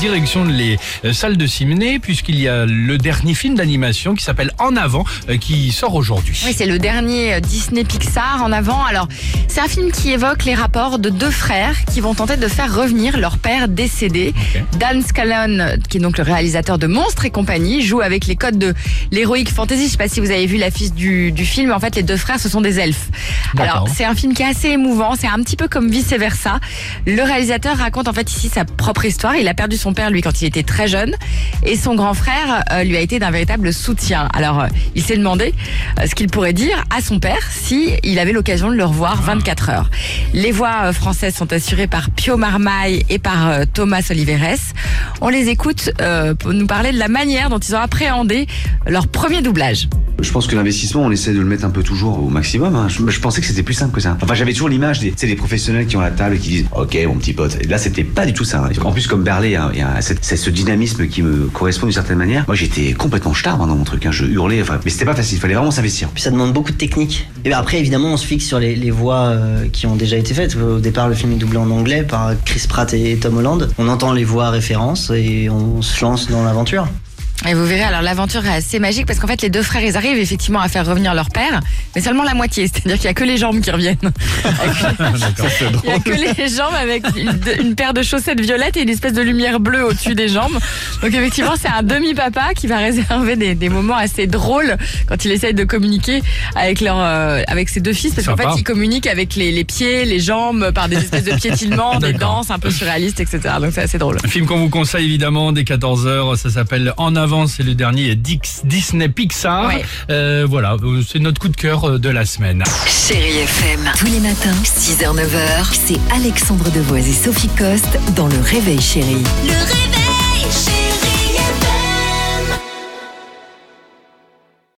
Direction les euh, salles de ciné, puisqu'il y a le dernier film d'animation qui s'appelle En avant, euh, qui sort aujourd'hui. Oui, c'est le dernier euh, Disney Pixar en avant. Alors, c'est un film qui évoque les rapports de deux frères qui vont tenter de faire revenir leur père décédé. Dan Scallon, qui est donc le réalisateur de Monstres et compagnie, joue avec les codes de l'héroïque fantasy. Je sais pas si vous avez vu l'affiche du, du film. En fait, les deux frères, ce sont des elfes. Alors, c'est un film qui est assez émouvant. C'est un petit peu comme vice versa. Le réalisateur raconte en fait ici sa propre histoire. Il a perdu son père lui quand il était très jeune, et son grand frère euh, lui a été d'un véritable soutien. Alors, euh, il s'est demandé euh, ce qu'il pourrait dire à son père si il avait l'occasion de le revoir 24 heures. Les voix françaises sont assurées par Pio Marmaille et par Thomas Oliveres. On les écoute pour nous parler de la manière dont ils ont appréhendé leur premier doublage. Je pense que l'investissement, on essaie de le mettre un peu toujours au maximum. hein. Je, pensais que c'était plus simple que ça. Enfin, j'avais toujours l'image des, des professionnels qui ont la table et qui disent Ok, mon petit pote. Et là, c'était pas du tout ça. hein. En plus, comme Berlé, c'est ce dynamisme qui me correspond d'une certaine manière. Moi, j'étais complètement star dans mon truc. hein. Je hurlais. Mais c'était pas facile. Il fallait vraiment s'investir. Puis ça demande beaucoup de technique. Et bien après, évidemment, on se fixe sur les, les voix euh, qui ont déjà été faites. Au départ, le film est doublé en anglais par Chris Pratt et Tom Holland. On entend les voix références et on se lance dans l'aventure. Et vous verrez, alors l'aventure est assez magique parce qu'en fait les deux frères ils arrivent effectivement à faire revenir leur père, mais seulement la moitié, c'est-à-dire qu'il y a que les jambes qui reviennent. Il y a que les jambes avec une, une paire de chaussettes violettes et une espèce de lumière bleue au-dessus des jambes. Donc effectivement c'est un demi-papa qui va réserver des, des moments assez drôles quand il essaye de communiquer avec leur euh, avec ses deux fils parce qu'en fait il communique avec les, les pieds, les jambes par des espèces de piétinements, des danses un peu surréalistes, etc. Donc c'est assez drôle. Un film qu'on vous conseille évidemment dès 14h, ça s'appelle En avant, c'est le dernier Dix- Disney Pixar. Ouais. Euh, voilà, euh, c'est notre coup de cœur euh, de la semaine. Chérie FM. Tous les matins, 6h-9h, c'est Alexandre Devoise et Sophie Coste dans Le Réveil Chérie. Le Réveil